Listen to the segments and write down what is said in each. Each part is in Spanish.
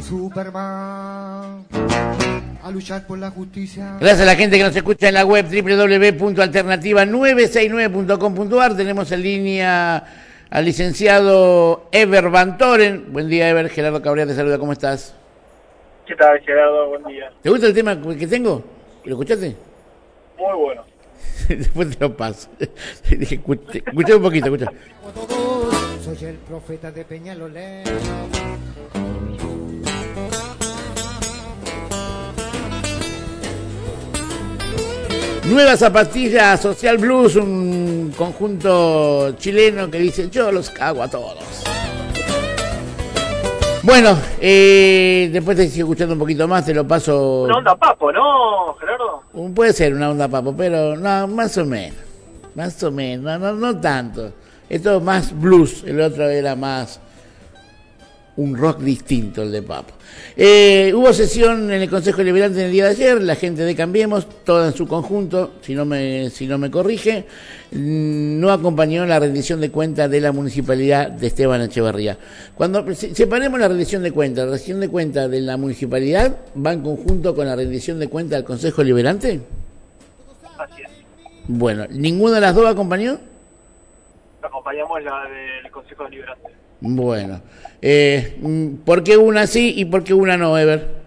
Superman a luchar por la justicia. Gracias a la gente que nos escucha en la web www.alternativa969.com.ar. Tenemos en línea al licenciado Ever Bantoren. Buen día, Ever. Gerardo Cabrera te saluda. ¿Cómo estás? ¿Qué tal, Gerardo? Buen día. ¿Te gusta el tema que tengo? ¿Lo escuchaste? Muy bueno. Después te lo paso. escuché, un poquito, escucha. Soy el profeta de Peñalolén. Nueva zapatilla Social Blues, un conjunto chileno que dice yo los cago a todos. Bueno, eh, después te sigo escuchando un poquito más, te lo paso. Una onda papo, ¿no, Gerardo? Puede ser una onda papo, pero no, más o menos. Más o menos, no, no tanto. Esto es más blues, el otro era más un rock distinto el de Papo. Eh, hubo sesión en el Consejo Liberante en el día de ayer, la gente de Cambiemos, toda en su conjunto, si no me, si no me corrige, mm, no acompañó la rendición de cuentas de la municipalidad de Esteban Echeverría. Cuando separemos la rendición de cuentas, la rendición de cuentas de la municipalidad va en conjunto con la rendición de cuentas del Consejo Liberante. Así es. Bueno, ¿ninguna de las dos acompañó? Acompañamos la del Consejo Liberante. Bueno, eh, ¿por qué una sí y por qué una no, Ever?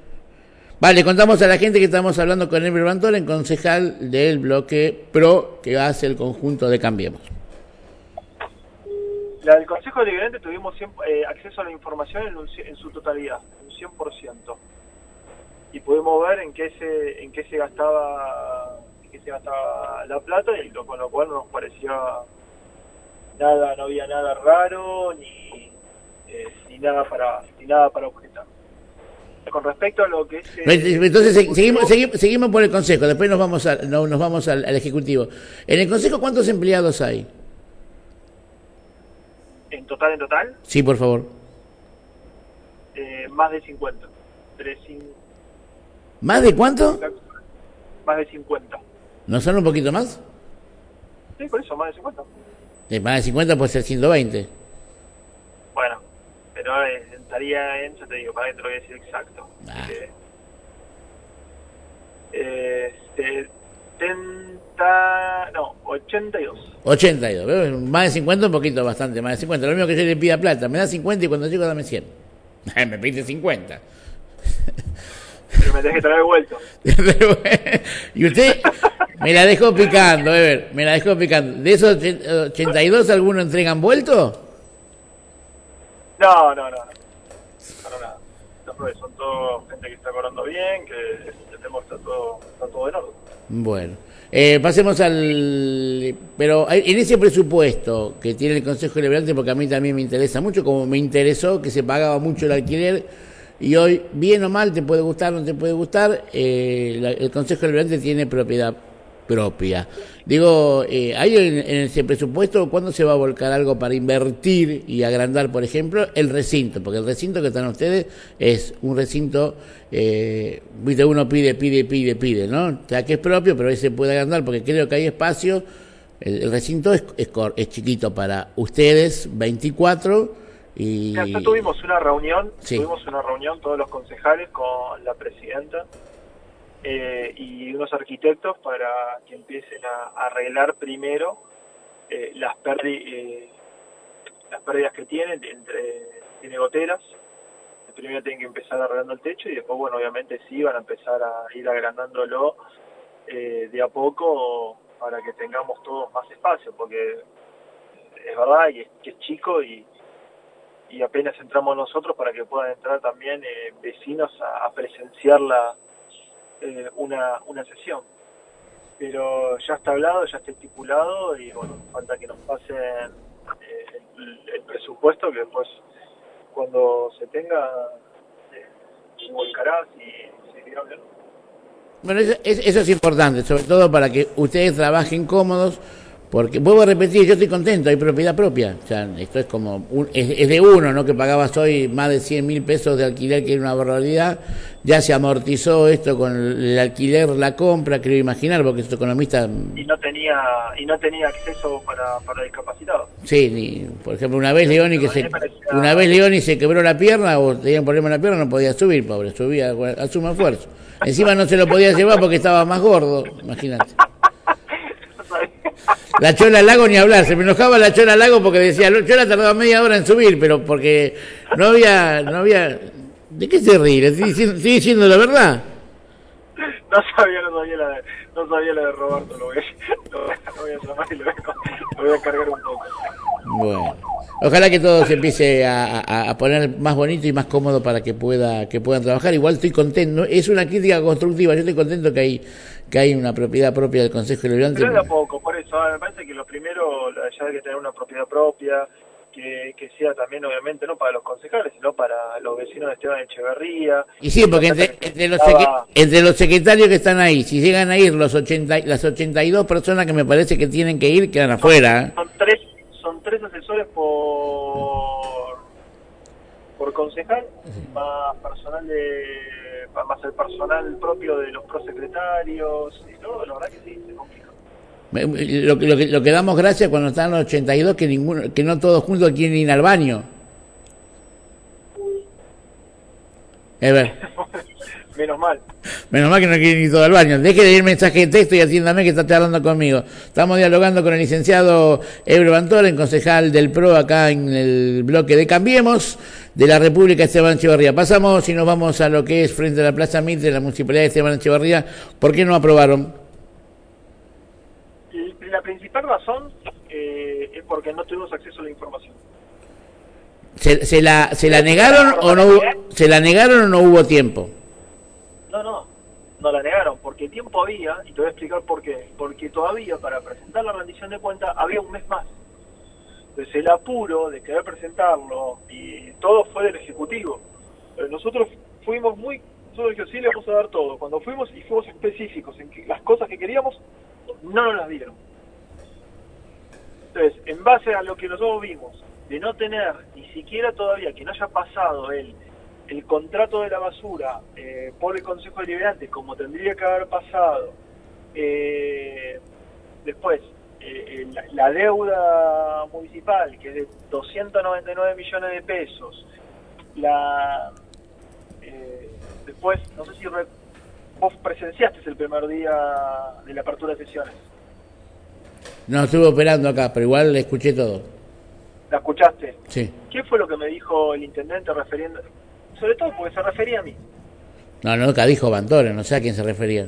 Vale, contamos a la gente que estamos hablando con Ever Bantoren, concejal del bloque PRO que hace el conjunto de Cambiemos. La del Consejo Deliberante tuvimos eh, acceso a la información en, su totalidad, un 100%. Y pudimos ver en qué se, en qué se gastaba en qué se gastaba la plata y lo, con lo cual nos parecía nada, no había nada raro ni, eh, ni nada para ni nada para objetar. Con respecto a lo que es, eh, entonces seguimos, seguimos, por el consejo, después nos vamos a, no, nos vamos al, ejecutivo. En el consejo cuántos empleados hay? En total, en total. Sí, por favor. Eh, más de 50. ¿Más de cuánto? Más de 50. ¿No son un poquito más? Sí, por eso, más de 50. De más de 50 puede ser 120. Bueno, pero eh, estaría en, yo te digo, para que te lo voy a decir exacto. Ah. Eh, 70, no, 82. 82, más de 50 un poquito bastante, más de 50. Lo mismo que yo le pida plata, me da 50 y cuando llego dame 100. me pide 50. Pero me tenés que traer vuelto. y usted me la dejó picando, Ever, me la dejó picando. ¿De esos 82 algunos entregan vuelto? No, no, no. No, nada. son todos gente que está cobrando bien, que está todo, está todo en orden. Bueno. Eh, pasemos al. Pero en ese presupuesto que tiene el Consejo Liberante, porque a mí también me interesa mucho, como me interesó que se pagaba mucho el alquiler y hoy, bien o mal, te puede gustar o no te puede gustar, eh, el Consejo Deliberante tiene propiedad propia. Digo, eh, ¿hay en, en, ese presupuesto cuándo se va a volcar algo para invertir y agrandar, por ejemplo, el recinto? Porque el recinto que están ustedes es un recinto, eh, viste, uno pide, pide, pide, pide, ¿no? O sea, que es propio, pero ese puede agrandar porque creo que hay espacio. El, el recinto es, es, es, chiquito para ustedes, 24. Y... Ya, tuvimos una reunión, sí. tuvimos una reunión todos los concejales con la presidenta eh, y unos arquitectos para que empiecen a, arreglar primero eh, las, eh, las pérdidas que tienen, entre, tiene goteras, primero tienen que empezar arreglando el techo y después, bueno, obviamente sí van a empezar a ir agrandándolo eh, de a poco para que tengamos todos más espacio, porque es verdad y es, que es chico y, y apenas entramos nosotros para que puedan entrar también eh, vecinos a, a presenciar la, eh, una, una sesión. Pero ya está hablado, ya está estipulado y bueno, falta que nos pasen eh, el, presupuesto que después cuando se tenga eh, se volcará si quiere Bueno, eso es importante, sobre todo para que ustedes trabajen cómodos porque, vuelvo a repetir, yo estoy contento, hay propiedad propia. O sea, esto es como, un, es, es, de uno, ¿no? Que pagabas hoy más de 100 mil pesos de alquiler, que era una barbaridad. Ya se amortizó esto con el alquiler, la compra, creo imaginar, porque es economista. Y no tenía, y no tenía acceso para, para discapacitados. Sí, ni, por ejemplo, una vez Leoni que se, una vez Leoni se quebró la pierna o tenía un problema en la pierna, no podía subir, pobre, subía a suma esfuerzo. Encima no se lo podía llevar porque estaba más gordo, imagínate. La Chola Lago ni hablar, se me enojaba la Chola Lago porque decía, la Chola tardaba media hora en subir, pero porque no había, no había, ¿de qué se ríe? ¿Sigue, sigue diciendo la verdad? No sabía, no sabía la de, no sabía la de Roberto, lo voy a, lo voy a llamar y lo voy a, lo voy a cargar un poco. Bueno. Ojalá que todo se empiece a, a, a, poner más bonito y más cómodo para que pueda que puedan trabajar. Igual estoy contento, es una crítica constructiva. Yo estoy contento que hay que hay una propiedad propia del Consejo Deliberante. Pero poco, por eso me parece que lo primero ya hay que tener una propiedad propia, que, que sea también obviamente no para los concejales, sino para los vecinos de Esteban Echeverría. Y sí, porque entre, entre, los estaba... entre los secretarios que están ahí, si llegan a ir los 80, las 82 personas que me parece que tienen que ir, quedan afuera. ¿eh? Son tres son tres asesores por por concejal, más personal de más el personal propio de los prosecretarios y todo, la verdad que sí, se complica. Lo, lo, que, lo que damos gracias cuando están los 82 que ninguno que no todos juntos quieren ir al baño. Ever. Menos mal. Menos mal que no quieren ir todo al baño. Deje de ir mensaje de texto y atiéndame que está hablando conmigo. Estamos dialogando con el licenciado Ebro Bantoren, concejal del PRO acá en el bloque de Cambiemos de la República Esteban Echevarría. Pasamos y nos vamos a lo que es frente a la Plaza Mitre la Municipalidad de Esteban Echevarría. ¿Por qué no aprobaron? Principal razón eh, es porque no tuvimos acceso a la información. ¿Se, se la, se la negaron o no se la negaron o no hubo tiempo? No, no, no la negaron, porque tiempo había, y te voy a explicar por qué. Porque todavía para presentar la rendición de cuenta había un mes más. Entonces el apuro de querer presentarlo y todo fue del Ejecutivo. Pero nosotros fuimos muy, nosotros dijimos, sí, le vamos a dar todo. Cuando fuimos y fuimos específicos en que las cosas que queríamos, no nos las dieron. Entonces, en base a lo que nosotros vimos, de no tener ni siquiera todavía que no haya pasado el el contrato de la basura eh, por el Consejo Deliberante, como tendría que haber pasado, eh, después, eh, la, deuda municipal, que es de 299 millones de pesos, la después, no sé si re, vos presenciaste el primer día de la apertura de sesiones. No, estuve operando acá, pero igual le escuché todo. ¿La escuchaste? Sí. ¿Qué fue lo que me dijo el intendente refiriendo, sobre todo porque se refería a mí. No, nunca dijo Bantore, no sé a quién se refería.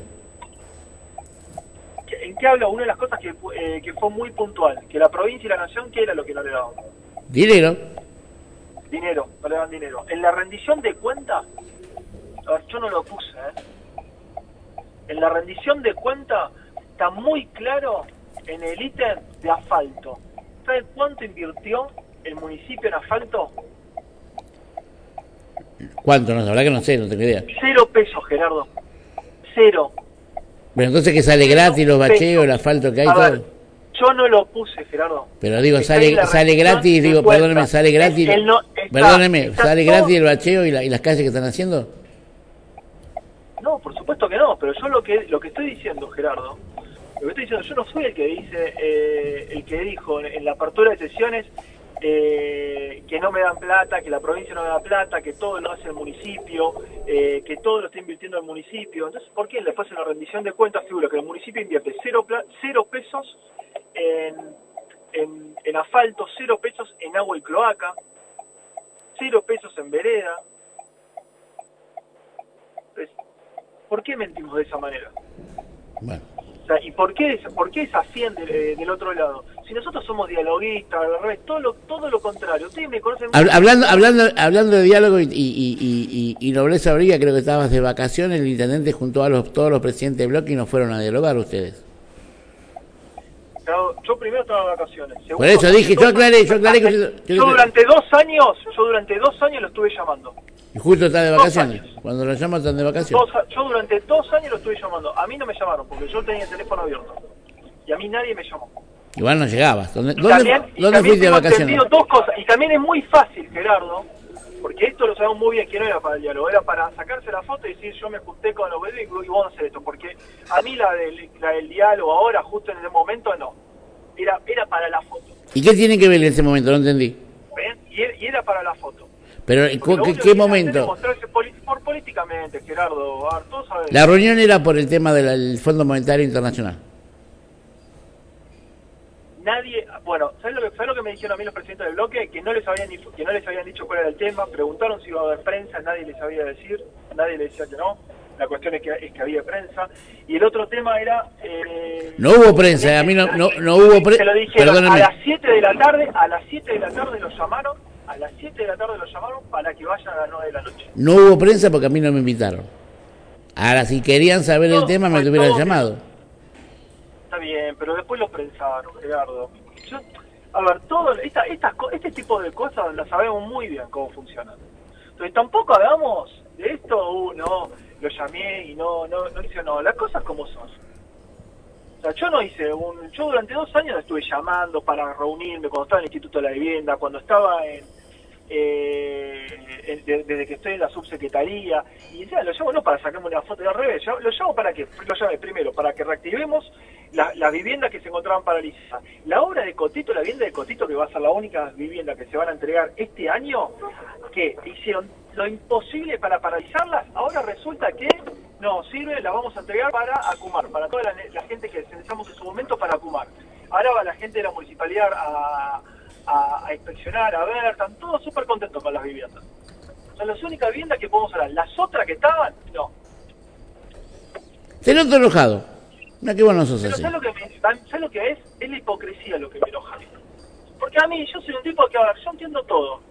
¿En qué hablo? Una de las cosas que, eh, que fue muy puntual, que la provincia y la nación, ¿qué era lo que no le daban? Dinero. Dinero, no le daban dinero. En la rendición de cuenta, a ver, yo no lo puse, ¿eh? En la rendición de cuenta está muy claro en el ítem de asfalto. ¿Sabes cuánto invirtió el municipio en asfalto? ¿Cuánto? No, la verdad que no sé, no tengo idea. Cero pesos, Gerardo. Cero. Pero entonces que sale gratis los bacheos, el asfalto que hay, A todo. ver, yo no lo puse, Gerardo. Pero digo, Está sale, sale gratis, digo, cuenta. perdóneme, sale Es gratis. él no- está- perdóneme, está sale todo- gratis el bacheo y, la- y las calles que están haciendo. No, por supuesto que no, pero yo lo que lo que estoy diciendo, Gerardo, lo que estoy diciendo, yo no soy el que dice, eh, el que dijo en, la apertura de sesiones eh, que no me dan plata, que la provincia no me da plata, que todo lo hace el municipio, eh, que todo lo está invirtiendo el municipio. Entonces, ¿por qué después en la rendición de cuentas figura que el municipio invierte cero, cero pesos en, en, en asfalto, cero pesos en agua y cloaca, cero pesos en vereda? Entonces, ¿por qué mentimos de esa manera? Bueno. O sea, ¿y por qué, por qué 100 del, eh, del otro lado? Si nosotros somos dialoguistas, todo lo, todo lo contrario. Ustedes me conocen. Hablando, hablando, hablando de diálogo y, y, y, y, nobleza orilla, creo que estabas de vacaciones, el intendente junto a los, todos los presidentes de bloque y no fueron a dialogar ustedes. Yo, yo primero estaba de vacaciones. Segundo, Por eso dije, yo aclaré, yo aclaré que- yo- yo- yo durante dos años, yo durante dos años lo estuve llamando. Y justo está de vacaciones. Cuando lo llaman están de vacaciones. Dos yo durante dos años lo estuve llamando. A mí no me llamaron porque yo tenía el teléfono abierto. Y a mí nadie me llamó. Igual no llegabas. ¿Dónde, dónde, también, fuiste de vacaciones? entendido dos cosas. Y también es muy fácil, Gerardo, porque esto lo sabemos muy bien que no era para el diálogo, era para sacarse la foto y decir yo me junté con los bebés y vamos a hacer esto. Porque a mí la del, la del diálogo ahora, justo en el momento, no. Era, era para la foto. ¿Y qué tiene que ver en ese momento? No entendí. ¿ven? Y era para la foto. Pero, Porque ¿cu- lo ¿qué, qué momento? políticamente, Gerardo. A ver, todos sabemos. La reunión era por el tema del Fondo Monetario Internacional. nadie, bueno, ¿sabes lo, que, ¿sabes lo que me dijeron a mí los presidentes del bloque? Que no les habían que no les habían dicho cuál era el tema, preguntaron si iba a haber prensa, nadie les sabía decir, nadie les decía que no. La cuestión es que, es que había prensa. Y el otro tema era... eh, No hubo prensa, a mí no, no, no hubo Se lo prensa. dijeron a las 7 de la tarde, a las 7 de la tarde los llamaron, a las 7 de la tarde los llamaron para que vayan a las 9 de la noche. No hubo prensa porque a mí no me invitaron. Ahora, si querían saber el tema, me tuvieran todo- llamado. Está bien, pero después lo prensaron, Gerardo. Yo- a ver, todo esta, estas co- este tipo de cosas las sabemos muy bien cómo funcionan. Entonces tampoco hagamos de esto, uh, no, lo llamé y no, no, no hice, no, las cosas como son. Sea, yo no hice un, yo durante dos años estuve llamando para reunirme cuando estaba en el Instituto de la Vivienda, cuando estaba en, eh, desde que estoy en la subsecretaría, y decía, lo llamo no para sacarme una foto de al revés, lo llamo para que, lo llamé primero, para que reactivemos la- las viviendas que se encontraban paralizadas. La obra de Cotito, la vivienda de Cotito, que va a ser la única vivienda que se van a entregar este año, que hicieron lo imposible para paralizarlas, ahora resulta que no sirve, la vamos a entregar para Acumar, para toda la, la gente que necesitamos en su momento para Acumar. Ahora va la gente de la municipalidad a, a- a inspeccionar, a ver, están todos súper contentos con las viviendas. Son las únicas viviendas que podemos hablar. Las otras que estaban, no. Te noto enojado. No, que vos no sos Pero así. ¿sabes lo que, me, ¿sabes lo que es? Es la hipocresía lo que me enoja. Porque a mí, yo soy un tipo que, a ver, yo entiendo todo.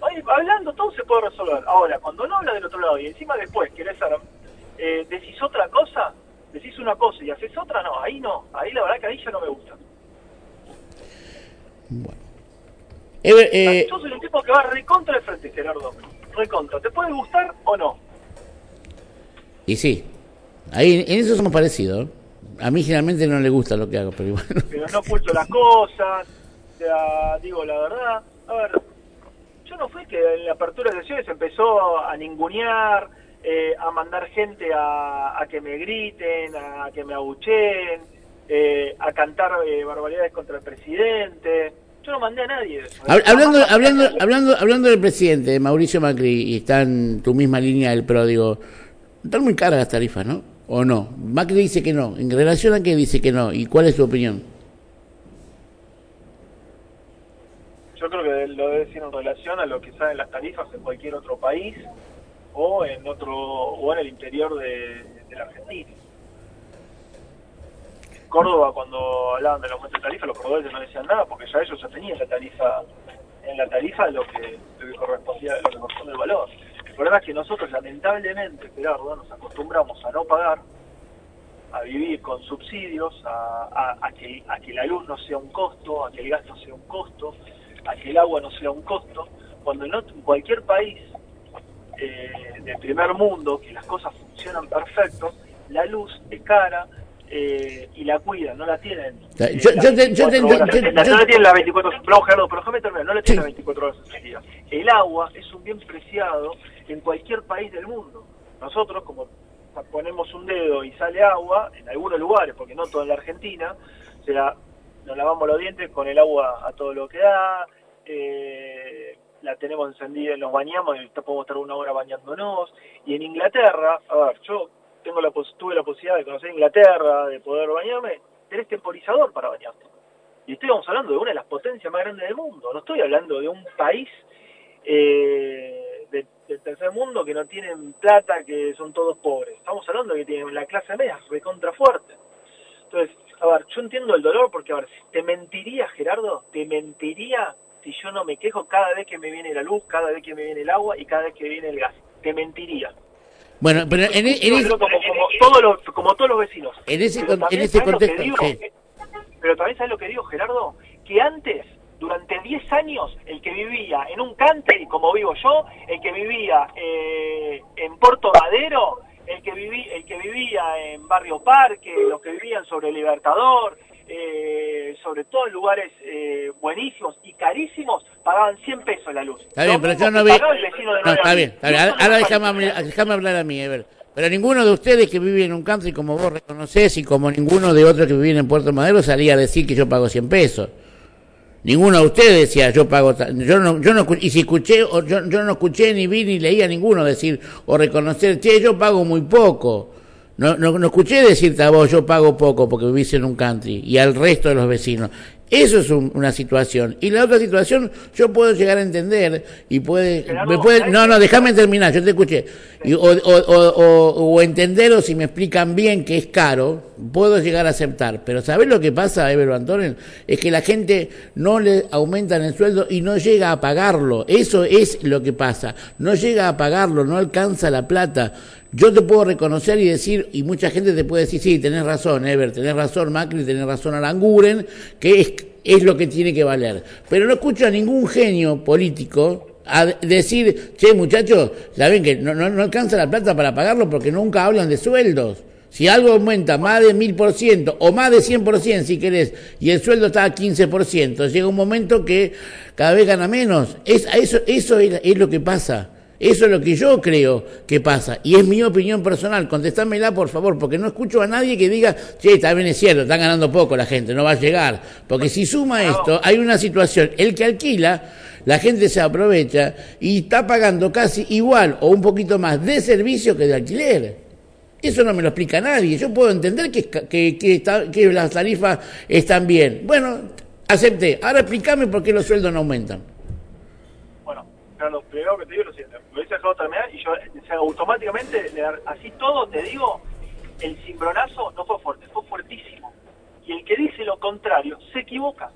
Oye, hablando todo se puede resolver. Ahora, cuando no habla del otro lado y encima después querés ser, eh, decís otra cosa, decís una cosa y haces otra, no, ahí no. Ahí la verdad que ahí ya no me gusta. Eh, eh, Yo soy un tipo que va recontra de frente, Gerardo. Recontra. ¿Te puede gustar o no? y sí. Ahí, en eso somos parecidos. A mí generalmente no le gusta lo que hago, pero igual. pero no oculto las cosas, digo la verdad. A ver, yo no fui que en la apertura de sesiones empezó a ningunear, eh, a mandar gente a, a que me griten, a que me abucheen, eh, a cantar eh, barbaridades contra el presidente. Yo no mandé a nadie. Hablando, hablando, hablando, hablando del presidente, de Mauricio Macri, y está en tu misma línea del PRO, digo, están muy caras las tarifas, ¿no? ¿O no? Macri dice que no. ¿En relación a qué dice que no? ¿Y cuál es tu opinión? Yo creo que lo debe decir en relación a lo que salen las tarifas en cualquier otro país o en otro o en el interior de, la Argentina. Córdoba cuando hablaban del aumento de tarifa los cordobeses no decían nada porque ya ellos ya tenían la tarifa en la tarifa lo que, lo correspondía lo que corresponde el valor. El problema es que nosotros lamentablemente, Gerardo, nos acostumbramos a no pagar, a vivir con subsidios, a, que, a que la luz no sea un costo, a que el gas no sea un costo, a que el agua no sea un costo, cuando en cualquier país eh, del primer mundo, que las cosas funcionan perfecto, la luz es cara eh, y la cuidan, no la tienen. eh, Yo- las yo te- yo te 24 ent- horas. yo- La- yo- no la tienen las 24 horas. No, Gerardo, pero déjame terminar, no la tienen Sí. las 24 horas al día. El agua es un bien preciado en cualquier país del mundo. Nosotros, como ponemos un dedo y sale agua, en algunos lugares, porque no todo en la Argentina, o sea, nos lavamos los dientes con el agua a todo lo que da, eh, la tenemos encendida, nos bañamos y podemos estar una hora bañándonos. Y en Inglaterra, a ver, yo tengo la tuve la posibilidad de conocer Inglaterra, de poder bañarme, tenés temporizador para bañarte. Y estamos hablando de una de las potencias más grandes del mundo, no estoy hablando de un país eh, de- del tercer mundo que no tienen plata, que son todos pobres. Estamos hablando de que tienen la clase media recontra fuerte. Entonces, a ver, yo entiendo el dolor porque, a ver, te mentiría, Gerardo, te mentiría si yo no me quejo cada vez que me viene la luz, cada vez que me viene el agua y cada vez que viene el gas. Te mentiría. Bueno, pero en, e- ese- creo como, como todos los, como todos los vecinos. En ese Pero también, en ese ¿sabes lo que contexto, digo? sí. Pero también sabes lo que digo, Gerardo, que antes, durante 10 años, el que vivía en un country, como vivo yo, el que vivía eh, en Puerto Madero, el que, viví, el que vivía en Barrio Parque, los que vivían sobre Libertador, eh, sobre todo en lugares eh, buenísimos y carísimos, pagaban 100 pesos la luz. Está bien, pero yo no vi... No, está bien, está Ahora, déjame, déjame hablar a mí, Ever. Pero ninguno de ustedes que vive en un country como vos reconocés y como ninguno de otros que viven en Puerto Madero salía a decir que yo pago 100 pesos. Ninguno de ustedes decía yo pago yo no yo no y si escuché o yo, yo no escuché ni vi ni leí a ninguno decir o reconocer che yo pago muy poco no, no, no escuché decirte a vos yo pago poco porque vivís en un country y al resto de los vecinos. Eso es un- una situación. Y la otra situación yo puedo llegar a entender y puede Gerardo, me puede ¿sabes no no déjame terminar yo te escuché. Y- o, o, o, o, entender o si me explican bien que es caro puedo llegar a aceptar. Pero ¿sabés lo que pasa Ever Antonen? es que la gente no le aumentan el sueldo y no llega a pagarlo. Eso es lo que pasa. No llega a pagarlo no alcanza la plata yo te puedo reconocer y decir, y mucha gente te puede decir, sí, tenés razón, Ever, tenés razón, Macri, tenés razón, Aranguren, que es, es lo que tiene que valer. Pero no escucho a ningún genio político a de- decir, che, muchachos, saben que no, no, no alcanza la plata para pagarlo porque nunca hablan de sueldos. Si algo aumenta más de mil por ciento o más de 100% si querés y el sueldo está a 15%, llega un momento que cada vez gana menos. Es, eso eso es, es lo que pasa. Eso es lo que yo creo que pasa. Y es mi opinión personal. Contestámela, por favor, porque no escucho a nadie que diga, che, también es cierto, están ganando poco la gente, no va a llegar. Porque si suma esto, hay una situación. El que alquila, la gente se aprovecha y está pagando casi igual o un poquito más de servicio que de alquiler. Eso no me lo explica nadie. Yo puedo entender que, que, que, está- que las tarifas están bien. Bueno, acepté. Ahora explícame por qué los sueldos no aumentan. Bueno, Carlos, primero que te digo es lo siguiente, y yo o sea, automáticamente, así todo te digo, el cimbronazo no fue fuerte, fue fuertísimo. Y el que dice lo contrario se equivoca.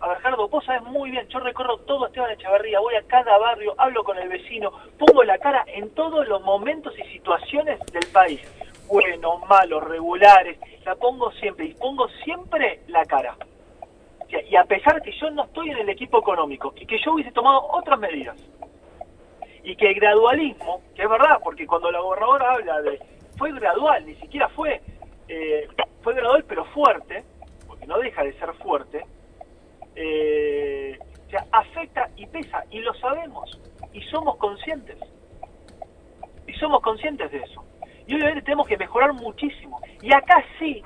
A ver, Gerardo, vos sabés muy bien, yo recorro todo Esteban Echeverría, voy a cada barrio, hablo con el vecino, pongo la cara en todos los momentos y situaciones del país, buenos, malos, regulares, la pongo siempre y pongo siempre la cara. Y a pesar que yo no estoy en el equipo económico y que yo hubiese tomado otras medidas y que el gradualismo, que es verdad, porque cuando la gobernadora habla de fue gradual, ni siquiera fue eh, fue gradual pero fuerte, porque no deja de ser fuerte, eh, o sea, afecta y pesa y lo sabemos y somos conscientes y somos conscientes de eso y obviamente tenemos que mejorar muchísimo y acá sí,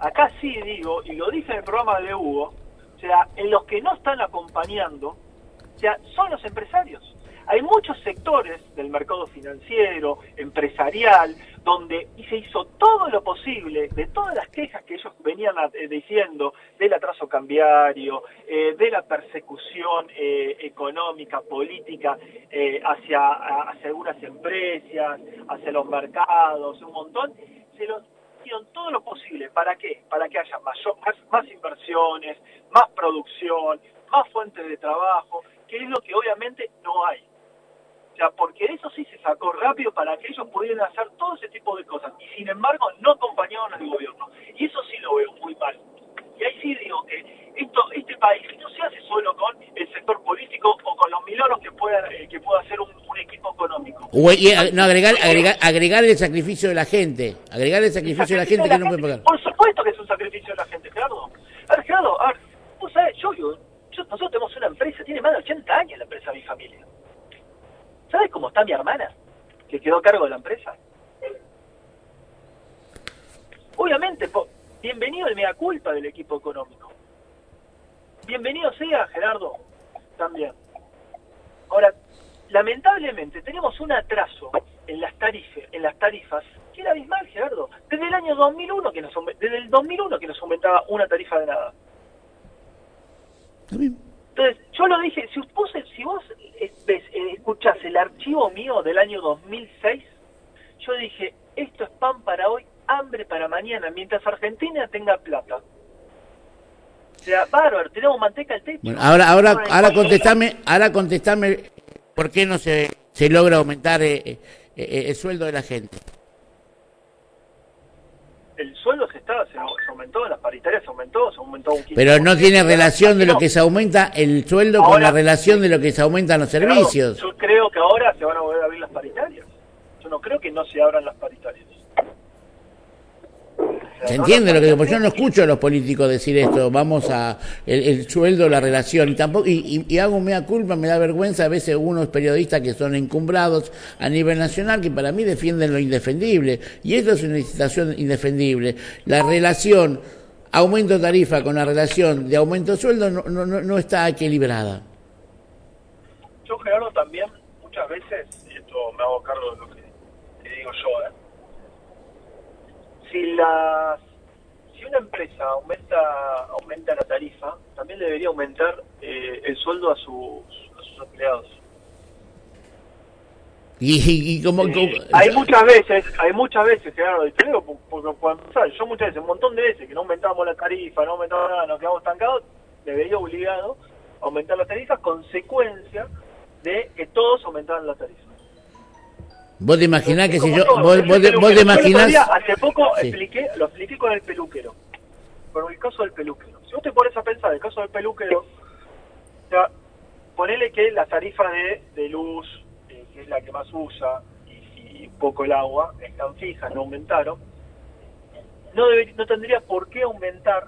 acá sí digo y lo dije en el programa de Hugo, o sea, en los que no están acompañando, o sea, son los empresarios. Hay muchos sectores del mercado financiero, empresarial, donde se hizo todo lo posible de todas las quejas que ellos venían eh, diciendo del atraso cambiario, eh, de la persecución eh, económica, política eh, hacia, hacia algunas empresas, hacia los mercados, un montón, se lo hicieron todo lo posible. ¿Para qué? Para que haya mayor, más, más inversiones, más producción, más fuentes de trabajo, que es lo que obviamente no hay. O sea, porque eso sí se sacó rápido para que ellos pudieran hacer todo ese tipo de cosas. Y sin embargo, no acompañaron al gobierno. Y eso sí lo veo muy mal. Y ahí sí digo que esto, este país no se hace solo con el sector político o con los milagros que pueda, eh, que pueda hacer un, un equipo económico. Y, eh, no, agregar, agregar, agregar el sacrificio de la gente. Agregar el sacrificio de la gente que no puede pagar. Por supuesto que es un sacrificio de la gente, Gerardo. A ver, Gerardo, a ver, vos sabés, yo, yo, yo- nosotros tenemos una empresa, tiene más de 80 años la empresa Mi Familia. ¿Sabes cómo está mi hermana? Que quedó a cargo de la empresa. Obviamente, bienvenido el mea culpa del equipo económico. Bienvenido sea, Gerardo, también. Ahora, lamentablemente tenemos un atraso en las tarifas, en las tarifas que era abismal, Gerardo. Desde el año 2001 que nos desde el 2001 que nos aumentaba una tarifa de nada. Bien. Entonces, yo lo dije, si vos, si vos eh, ves, eh, escuchás el archivo mío del año 2006, yo dije, esto es pan para hoy, hambre para mañana, mientras Argentina tenga plata. O sea, bárbaro, tenemos manteca al techo. Bueno, ahora, ahora, ahora contestame, ahora contestame por qué no se, se logra aumentar eh, eh, el sueldo de la gente. El sueldo se, está, se, aumentó, las paritarias se aumentó, se aumentó un 15%. Pero no tiene relación de lo que se aumenta el sueldo con la relación de lo que se aumentan los servicios. Yo creo que ahora se van a volver a abrir las paritarias. Yo no creo que no se abran las paritarias. ¿Se entiende lo que digo? Porque yo no escucho a los políticos decir esto, vamos a el, el sueldo, la relación, y tampoco y, hago mea culpa, me da vergüenza a veces unos periodistas que son encumbrados a nivel nacional que para mí defienden lo indefendible, y esto es una situación indefendible. La relación aumento tarifa con la relación de aumento sueldo no, no, no está equilibrada. Yo, Gerardo, también muchas veces, y esto me hago cargo de lo que, que digo yo, ¿eh? Si, las, si una empresa aumenta, aumenta la tarifa, también debería aumentar eh, el sueldo a sus, a sus empleados. Y, y- como, Eh, hay muchas veces, hay muchas veces, Gerardo, y te digo, por- porque cuando, ¿sabes? yo muchas veces, un montón de veces que no aumentábamos la tarifa, no aumentábamos nada, nos quedamos estancados, debería obligado a aumentar las tarifas, consecuencia de que todos aumentaran la tarifa. Vos te imaginás que si yo, todo, vos, vos te- vos te imaginás... día, hace poco Sí. expliqué, lo expliqué con el peluquero, con el caso del peluquero. Si vos te pones a pensar, el caso del peluquero, o sea, ponele que la tarifa de, de luz, eh, que es la que más usa, y, y un poco el agua, están fijas, no aumentaron, no, debería- no tendría por qué aumentar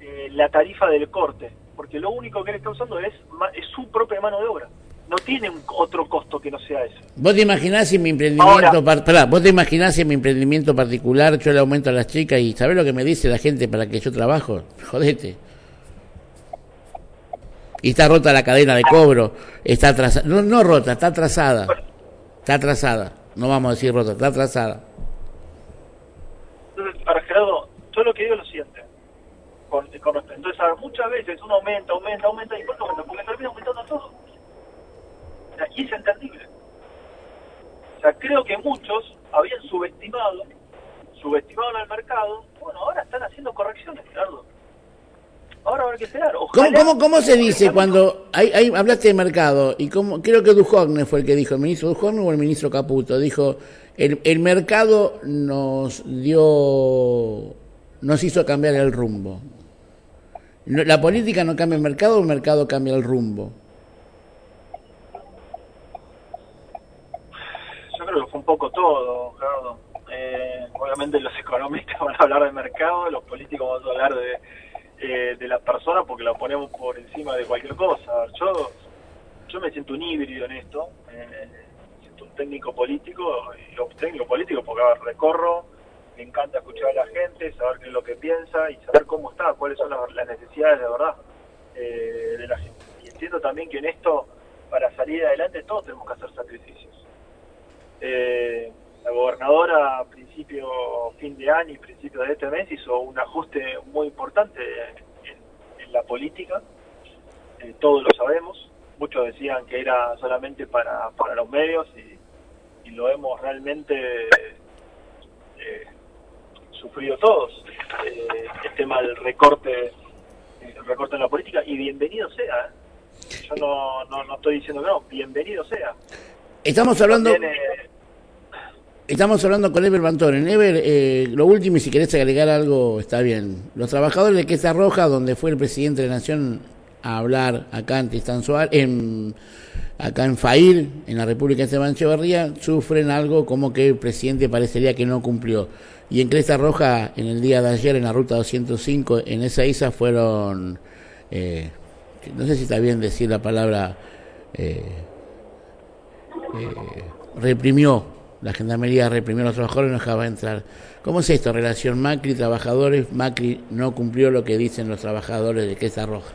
eh, la tarifa del corte, porque lo único que él está usando es, es su propia mano de obra. No tiene un- otro costo que no sea ese. Vos te imaginás si mi emprendimiento, Ahora. par- pará, vos te imaginás si mi emprendimiento particular yo le aumento a las chicas y ¿sabés lo que me dice la gente para que yo trabajo? Jodete. Y está rota la cadena de cobro, está atrasada, no, no rota, está atrasada. Está atrasada, no vamos a decir rota, está atrasada. Entonces, para Gerardo, yo lo que digo es lo siguiente. Con, con entonces, muchas veces uno aumenta, aumenta, aumenta, y ¿por qué aumenta? Porque termina aumentando todo. Sea, y es entendible. O sea, creo que muchos habían subestimado, subestimado al mercado. Bueno, ahora están haciendo correcciones, Gerardo. Ahora va a haber que esperar. ¿Cómo, Ojalá- cómo, cómo se dice cuando hay, hay- hablaste de mercado? y cómo, Creo que Dujogne fue el que dijo, el ministro Dujogne o el ministro Caputo, dijo, el, el mercado nos dio, nos hizo cambiar el rumbo. La política no cambia el mercado, el mercado cambia el rumbo. Yo creo que fue un poco todo, Gerardo. Eh, obviamente los economistas van a hablar de mercado, los políticos van a hablar de, eh, de la persona porque la ponemos por encima de cualquier cosa. Yo, yo me siento un híbrido en esto, eh, siento un técnico político, y un técnico político porque a ver, recorro, me encanta escuchar a la gente, saber qué es lo que piensa y saber cómo está, cuáles son las, las necesidades de verdad eh, de la gente. Y entiendo también que en esto, para salir adelante, todos tenemos que hacer sacrificios. Eh, la gobernadora a principio, fin de año y principio de este mes hizo un ajuste muy importante en, en la política, Eh, todos lo sabemos, muchos decían que era solamente para, para los medios y, y lo hemos realmente eh, sufrido todos, eh, el tema del recorte, el recorte en la política y bienvenido sea, ¿eh? yo no, no, no estoy diciendo que no, bienvenido sea. Estamos hablando... Estamos hablando con Ever Bantoren. Ever, eh, lo último, y si querés agregar algo, está bien. Los trabajadores de Quesa Roja, donde fue el presidente de la Nación a hablar acá en Tristán Suárez, en, acá en Fair, en la República de Esteban Echeverría, sufren algo como que el presidente parecería que no cumplió. Y en Cresta Roja, en el día de ayer, en la ruta 205, en esa isla fueron, eh, no sé si está bien decir la palabra, eh, eh, reprimió, la gendarmería reprimió a los trabajadores y no dejaba entrar. ¿Cómo es esto? Relación Macri-trabajadores, Macri no cumplió lo que dicen los trabajadores de Cresta Roja.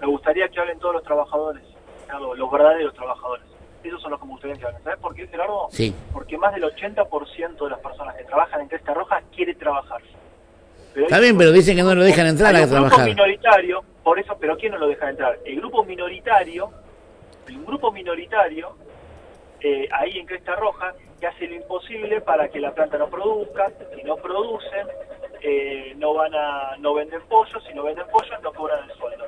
Me gustaría que hablen todos los trabajadores, claro, los verdaderos trabajadores. Esos son los que me gustaría que hablen. ¿Sabes por qué, Gerardo? Sí. Porque más del 80% de las personas que trabajan en Cresta Roja quiere trabajar. Pero Está bien, pero dicen que no lo dejan entrar a un grupo trabajar. minoritario, por eso, pero ¿quién no lo deja entrar? El grupo minoritario, un grupo minoritario eh, ahí en Cresta Roja que hace lo imposible para que la planta no produzca, si no producen, eh, no van a, no venden pollo, si no venden pollo no cobran el sueldo.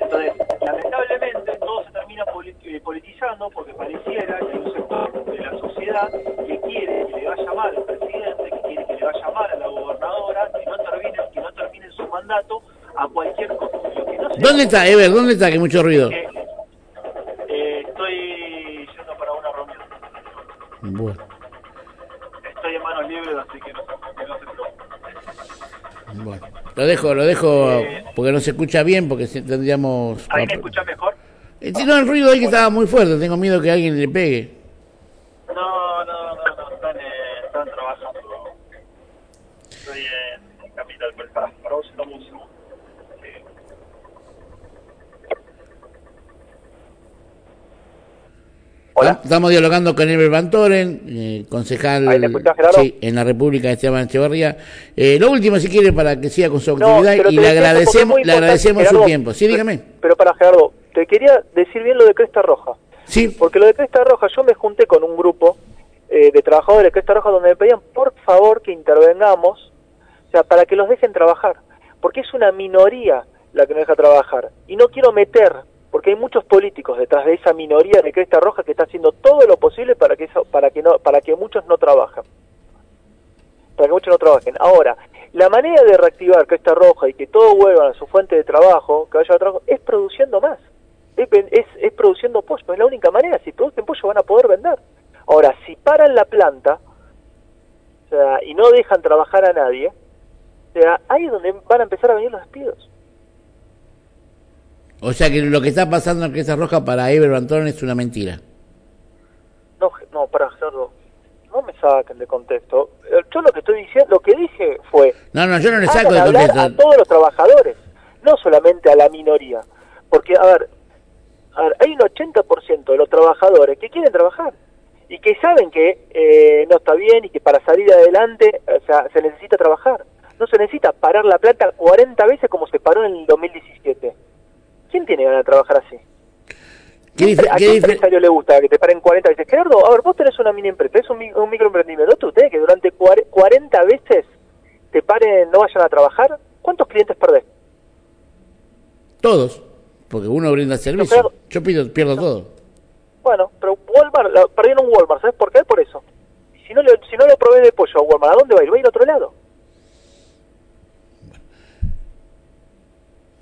Entonces, lamentablemente todo se termina eh, politizando porque pareciera que hay un sector de la sociedad que quiere que le vaya mal al presidente, que quiere que le vaya mal a la gobernadora, que no termine, que no termine su mandato a cualquier no se ¿Dónde está, Ever? ¿Dónde está? Que hay mucho ruido. Eh, Lo dejo, lo dejo Eh, porque no se escucha bien, porque tendríamos... ¿Ahí me escuchás mejor? Eh, no, el ruido ahí que estaba muy fuerte, tengo miedo que alguien le pegue. No, no, no, no, están, eh, están trabajando. Estoy en Capital, pero para, para vos estamos un segundo. Eh, Hola. Estamos dialogando con Ever Van Toren, eh, concejal en la República de Esteban Echeverría. Eh, lo último, si quiere, para que siga con su actividad y le agradecemos, le agradecemos su tiempo. Sí, dígame. Pero para Gerardo, te quería decir bien lo de Cresta Roja. Sí, Porque lo de Cresta Roja, yo me junté con un grupo eh, de trabajadores de Cresta Roja donde me pedían por favor que intervengamos, o sea, para que los dejen trabajar. Porque es una minoría la que no deja trabajar. Y no quiero meter, porque hay muchos políticos detrás de esa minoría de Cresta Roja que está haciendo todo lo posible para que, eso, para que, no, para que muchos no trabajen. Para que muchos no trabajen. Ahora, la manera de reactivar Cresta Roja y que todos vuelvan a su fuente de trabajo, que vaya a trabajo, es produciendo más es, es, es produciendo pollo, es la única manera, si producen pollo van a poder vender. Ahora, si paran la planta o sea, y no dejan trabajar a nadie, o sea, ahí es donde van a empezar a venir los despidos. O sea que lo que está pasando en Cresta Roja para Ever Van Toren es una mentira. No, no, para Gerardo, no me saquen de contexto. Eh, Yo lo que estoy diciendo, lo que dije fue, No, no, yo no le saco de hablar a contexto. todos los trabajadores, no solamente a la minoría. Porque, a ver, a ver, hay un 80% de los trabajadores que quieren trabajar y que saben que eh, no está bien y que para salir adelante o sea, se necesita trabajar. No se necesita parar la plata 40 veces como se paró en el 2017. ¿Quién tiene ganas de trabajar así? ¿Qué ¿A qué qué empresario le gusta que te paren 40 veces? Gerardo, a ver, vos tenés una mini empresa, es un, un microemprendimiento. ¿No ustedes que durante cuare- 40 veces te paren, no vayan a trabajar? ¿Cuántos clientes perdés? Todos, porque uno brinda servicio. pero- Yo pido, pierdo todo. Bueno, pero Walmart, la- perdieron Walmart, ¿sabes por qué? Por eso. Si no, le, si no le provee de pollo a Walmart, ¿a dónde va a ir? Va a ir a otro lado.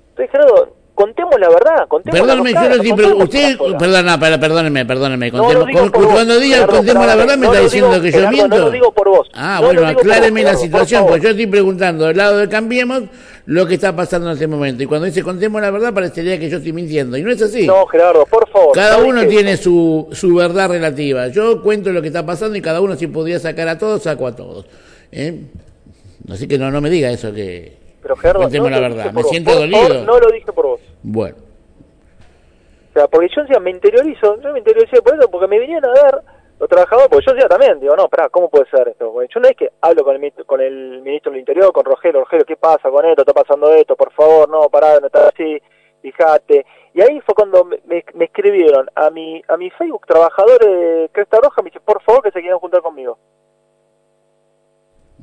Entonces, Gerardo, contemos la verdad, contemos Perdóneme, la verdad, pre- contemos usted, perdona, perdóneme, perdóneme, contemos- con- cuando diga Gerardo, contemos la verdad me no está diciendo digo, que yo Gerardo, miento. no lo digo por vos. Ah, No bueno, vos, acláreme la situación, porque yo estoy preguntando del lado de Cambiemos lo que está pasando en este momento. Y cuando dice contemos la verdad parecería que yo estoy mintiendo. Y no es así. No, Gerardo, por favor. Cada no uno tiene su, su verdad relativa. Yo cuento lo que está pasando y cada uno si podía sacar a todos, saco a todos. ¿Eh? Así que no, no me diga eso que Pero Gerardo, no la verdad. Me vos. siento dolido. no lo dije por vos. Bueno, O sea, porque yo decía, me interiorizo, yo me interioricé por eso, porque me vinieron a ver los trabajadores, porque yo decía también, digo, no, pará, ¿cómo puede ser esto? Porque yo no es que hablo con el, con el ministro del Interior, con Rogelio, Rogelio, ¿qué pasa con esto? ¿Está pasando esto? Por favor, no, pará, no está así, fíjate. Y ahí fue cuando me, me- me escribieron a mi, a mi Facebook, trabajadores de Cresta Roja, me dice, por favor, que se quieran juntar conmigo.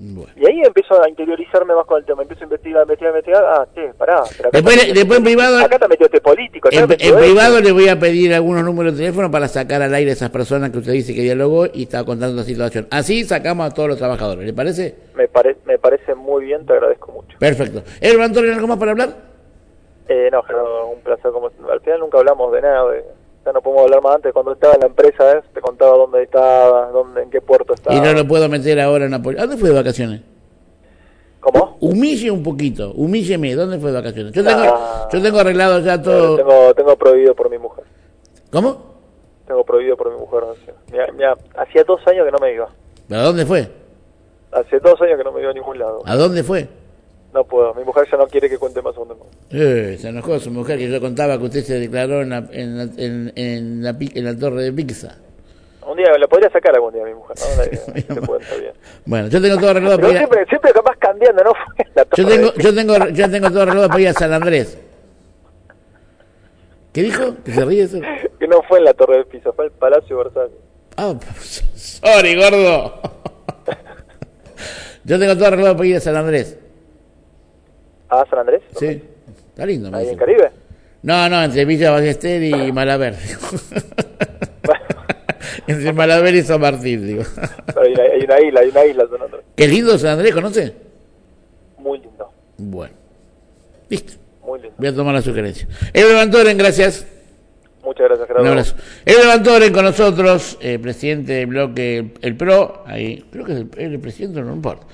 Bueno. Y ahí empiezo a interiorizarme más con el tema, empiezo a investigar, investigar, investigar, ah, che, pará. pero Después, está- después en privado, Acá está metido este político, en, este. privado le voy a pedir algunos números de teléfono para sacar al aire a esas personas que usted dice que dialogó y está contando la situación. Así sacamos a todos los trabajadores. ¿Le parece? Me, pare- me parece muy bien, te agradezco mucho. Perfecto. ¿El Antonio algo más para hablar? Eh, no, Gerardo, un placer. Como, al final nunca hablamos de nada. de- ya no podemos hablar más antes. Cuando estaba en la empresa, ¿eh? te contaba dónde estaba, dónde, en qué puerto estaba. Y no lo puedo meter ahora en Napoleón. ¿A dónde fue de vacaciones? ¿Cómo? Humille un poquito, humílleme. ¿Dónde fue de vacaciones? Yo tengo, Ah. yo tengo arreglado ya todo. Tengo, tengo prohibido por mi mujer. ¿Cómo? Tengo prohibido por mi mujer. mira, hacía dos años que no me iba. ¿A dónde fue? Hace dos años que no me iba a ningún lado. ¿A dónde fue? No puedo. Mi mujer ya no quiere que cuente más me Eh, se enojó su mujer que yo contaba que usted se declaró en la, en la, en, en la, en la torre de pizza. Un día la podría sacar algún día mi mujer, ¿no? La- se puede, está bien. Bueno, yo tengo todo arreglado para ir siempre, siempre capaz cambiando, ¿no? Fue la yo torre tengo, de- yo tengo, yo tengo todo arreglado para ir a San Andrés. ¿Qué dijo? ¿Que se ríe eso? Que no fue en la Torre de Pisa, fue el Palacio Versalles. Ah, sorry, gordo. Yo tengo todo arreglado para ir a San Andrés. ¿Ah, San Andrés? Sí. Está lindo, me ¿Ahí en. Caribe? No, no, entre Villa Ballester y Malaber. entre Malaber y San Martín, digo. Hay una, hay una isla, hay una isla San Andrés. Qué lindo San Andrés, ¿conoce? Muy lindo, Bueno. Listo. muy lindo. Voy a tomar la sugerencia. Evo Levantoren, gracias. Muchas gracias, Un Gerardo. abrazo. Evo con nosotros, eh, presidente del bloque El PRO, ahí, creo que es el, el presidente, no importa.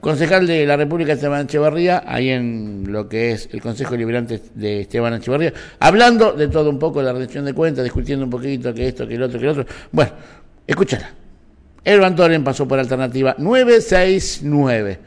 Concejal de la República Esteban Echevarría, ahí en lo que es el Consejo Liberante de Esteban Echevarría, hablando de todo un poco, de la rendición de cuentas, discutiendo un poquito que esto, que el otro, que el otro. Bueno, escúchala. El Levantoren pasó por alternativa 969.